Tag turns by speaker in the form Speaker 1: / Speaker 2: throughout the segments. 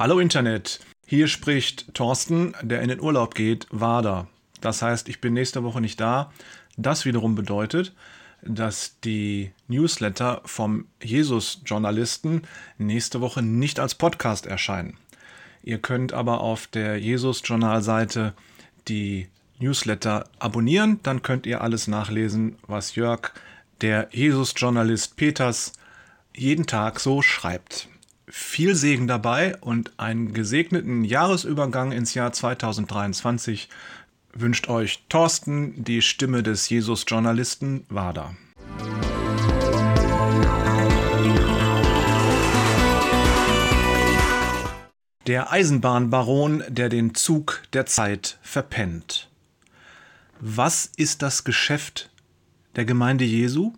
Speaker 1: Hallo Internet, hier spricht Thorsten, der in den Urlaub geht, Wader. Das heißt, ich bin nächste Woche nicht da. Das wiederum bedeutet, dass die Newsletter vom Jesus-Journalisten nächste Woche nicht als Podcast erscheinen. Ihr könnt aber auf der Jesus-Journal-Seite die Newsletter abonnieren, dann könnt ihr alles nachlesen, was Jörg, der Jesus-Journalist Peters, jeden Tag so schreibt. Viel Segen dabei und einen gesegneten Jahresübergang ins Jahr 2023 wünscht euch Thorsten, die Stimme des Jesus-Journalisten Wada. Der Eisenbahnbaron, der den Zug der Zeit verpennt. Was ist das Geschäft der Gemeinde Jesu?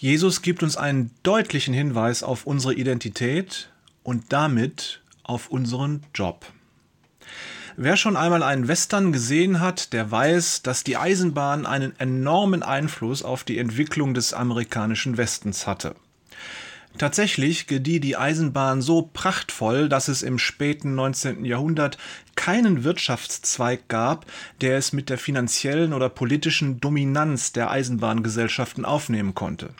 Speaker 1: Jesus gibt uns einen deutlichen Hinweis auf unsere Identität und damit auf unseren Job. Wer schon einmal einen Western gesehen hat, der weiß, dass die Eisenbahn einen enormen Einfluss auf die Entwicklung des amerikanischen Westens hatte. Tatsächlich gedieh die Eisenbahn so prachtvoll, dass es im späten 19. Jahrhundert keinen Wirtschaftszweig gab, der es mit der finanziellen oder politischen Dominanz der Eisenbahngesellschaften aufnehmen konnte.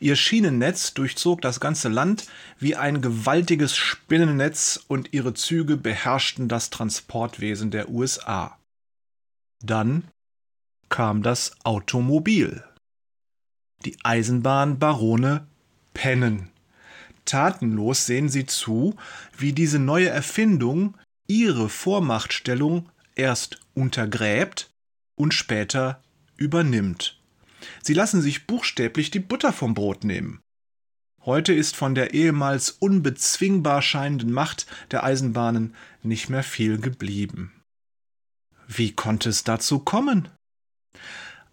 Speaker 1: Ihr Schienennetz durchzog das ganze Land wie ein gewaltiges Spinnennetz und ihre Züge beherrschten das Transportwesen der USA. Dann kam das Automobil. Die Eisenbahnbarone pennen. Tatenlos sehen sie zu, wie diese neue Erfindung ihre Vormachtstellung erst untergräbt und später übernimmt. Sie lassen sich buchstäblich die Butter vom Brot nehmen. Heute ist von der ehemals unbezwingbar scheinenden Macht der Eisenbahnen nicht mehr viel geblieben. Wie konnte es dazu kommen?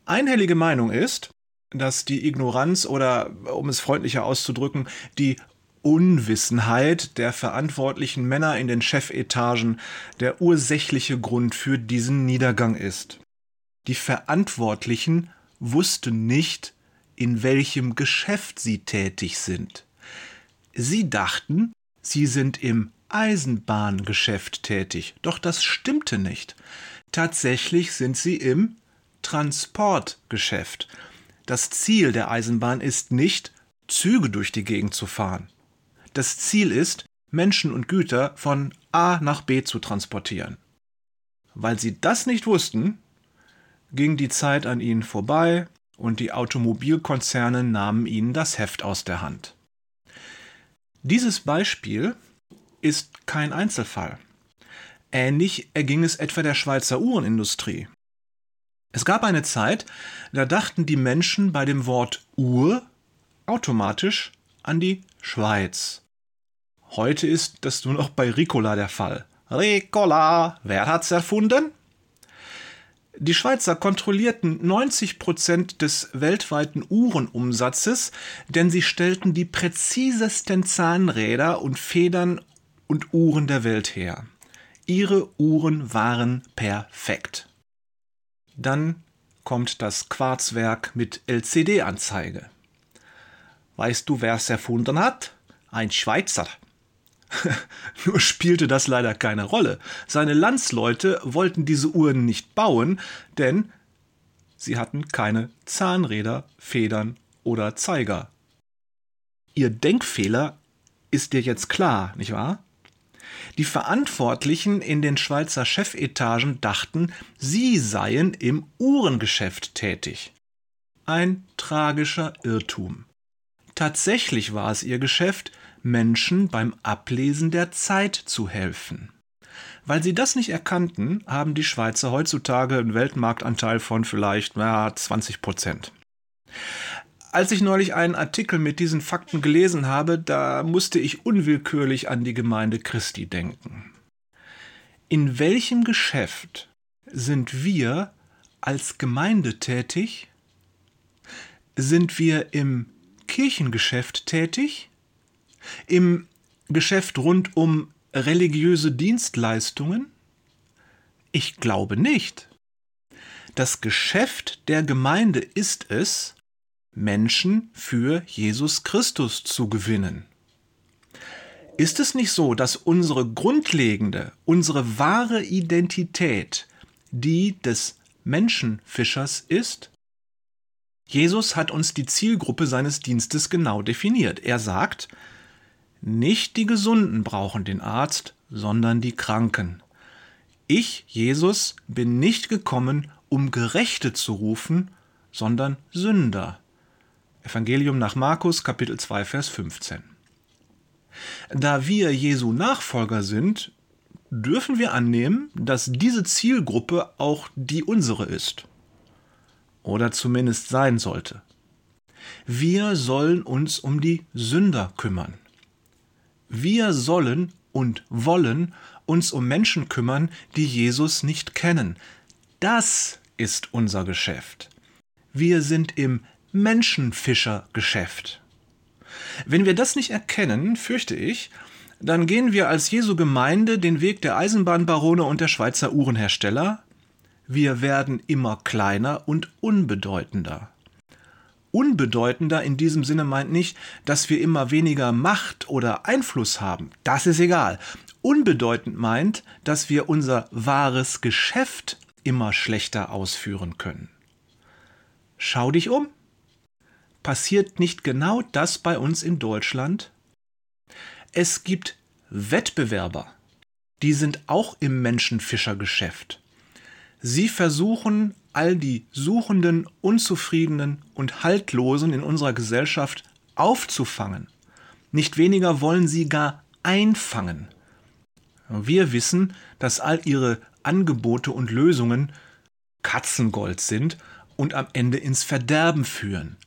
Speaker 1: Einhellige Meinung ist, dass die Ignoranz oder, um es freundlicher auszudrücken, die Unwissenheit der verantwortlichen Männer in den Chefetagen der ursächliche Grund für diesen Niedergang ist. Die Verantwortlichen wussten nicht, in welchem Geschäft sie tätig sind. Sie dachten, sie sind im Eisenbahngeschäft tätig, doch das stimmte nicht. Tatsächlich sind sie im Transportgeschäft. Das Ziel der Eisenbahn ist nicht, Züge durch die Gegend zu fahren. Das Ziel ist, Menschen und Güter von A nach B zu transportieren. Weil sie das nicht wussten, ging die Zeit an ihnen vorbei und die Automobilkonzerne nahmen ihnen das Heft aus der Hand. Dieses Beispiel ist kein Einzelfall. Ähnlich erging es etwa der Schweizer Uhrenindustrie. Es gab eine Zeit, da dachten die Menschen bei dem Wort Uhr automatisch an die Schweiz. Heute ist das nur noch bei Ricola der Fall. Ricola, wer hat's erfunden? Die Schweizer kontrollierten 90 Prozent des weltweiten Uhrenumsatzes, denn sie stellten die präzisesten Zahnräder und Federn und Uhren der Welt her. Ihre Uhren waren perfekt. Dann kommt das Quarzwerk mit LCD-Anzeige. Weißt du, wer es erfunden hat? Ein Schweizer. Nur spielte das leider keine Rolle. Seine Landsleute wollten diese Uhren nicht bauen, denn sie hatten keine Zahnräder, Federn oder Zeiger. Ihr Denkfehler ist dir jetzt klar, nicht wahr? Die Verantwortlichen in den Schweizer Chefetagen dachten, sie seien im Uhrengeschäft tätig. Ein tragischer Irrtum. Tatsächlich war es ihr Geschäft, Menschen beim Ablesen der Zeit zu helfen. Weil sie das nicht erkannten, haben die Schweizer heutzutage einen Weltmarktanteil von vielleicht na, 20 Prozent. Als ich neulich einen Artikel mit diesen Fakten gelesen habe, da musste ich unwillkürlich an die Gemeinde Christi denken. In welchem Geschäft sind wir als Gemeinde tätig? Sind wir im Kirchengeschäft tätig? Im Geschäft rund um religiöse Dienstleistungen? Ich glaube nicht. Das Geschäft der Gemeinde ist es, Menschen für Jesus Christus zu gewinnen. Ist es nicht so, dass unsere grundlegende, unsere wahre Identität die des Menschenfischers ist? Jesus hat uns die Zielgruppe seines Dienstes genau definiert. Er sagt, nicht die Gesunden brauchen den Arzt, sondern die Kranken. Ich, Jesus, bin nicht gekommen, um Gerechte zu rufen, sondern Sünder. Evangelium nach Markus Kapitel 2 Vers 15. Da wir Jesu Nachfolger sind, dürfen wir annehmen, dass diese Zielgruppe auch die unsere ist. Oder zumindest sein sollte. Wir sollen uns um die Sünder kümmern. Wir sollen und wollen uns um Menschen kümmern, die Jesus nicht kennen. Das ist unser Geschäft. Wir sind im Menschenfischergeschäft. Wenn wir das nicht erkennen, fürchte ich, dann gehen wir als Jesu Gemeinde den Weg der Eisenbahnbarone und der Schweizer Uhrenhersteller. Wir werden immer kleiner und unbedeutender. Unbedeutender in diesem Sinne meint nicht, dass wir immer weniger Macht oder Einfluss haben. Das ist egal. Unbedeutend meint, dass wir unser wahres Geschäft immer schlechter ausführen können. Schau dich um. Passiert nicht genau das bei uns in Deutschland? Es gibt Wettbewerber, die sind auch im Menschenfischergeschäft. Sie versuchen, all die Suchenden, Unzufriedenen und Haltlosen in unserer Gesellschaft aufzufangen. Nicht weniger wollen sie gar einfangen. Wir wissen, dass all ihre Angebote und Lösungen Katzengold sind und am Ende ins Verderben führen.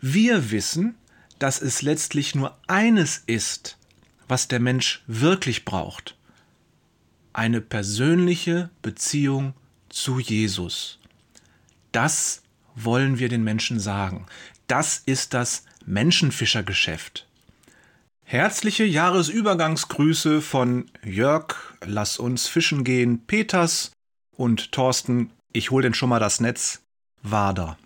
Speaker 1: Wir wissen, dass es letztlich nur eines ist, was der Mensch wirklich braucht. Eine persönliche Beziehung zu Jesus. Das wollen wir den Menschen sagen. Das ist das Menschenfischergeschäft. Herzliche Jahresübergangsgrüße von Jörg, lass uns fischen gehen, Peters und Thorsten, ich hol denn schon mal das Netz, Wader.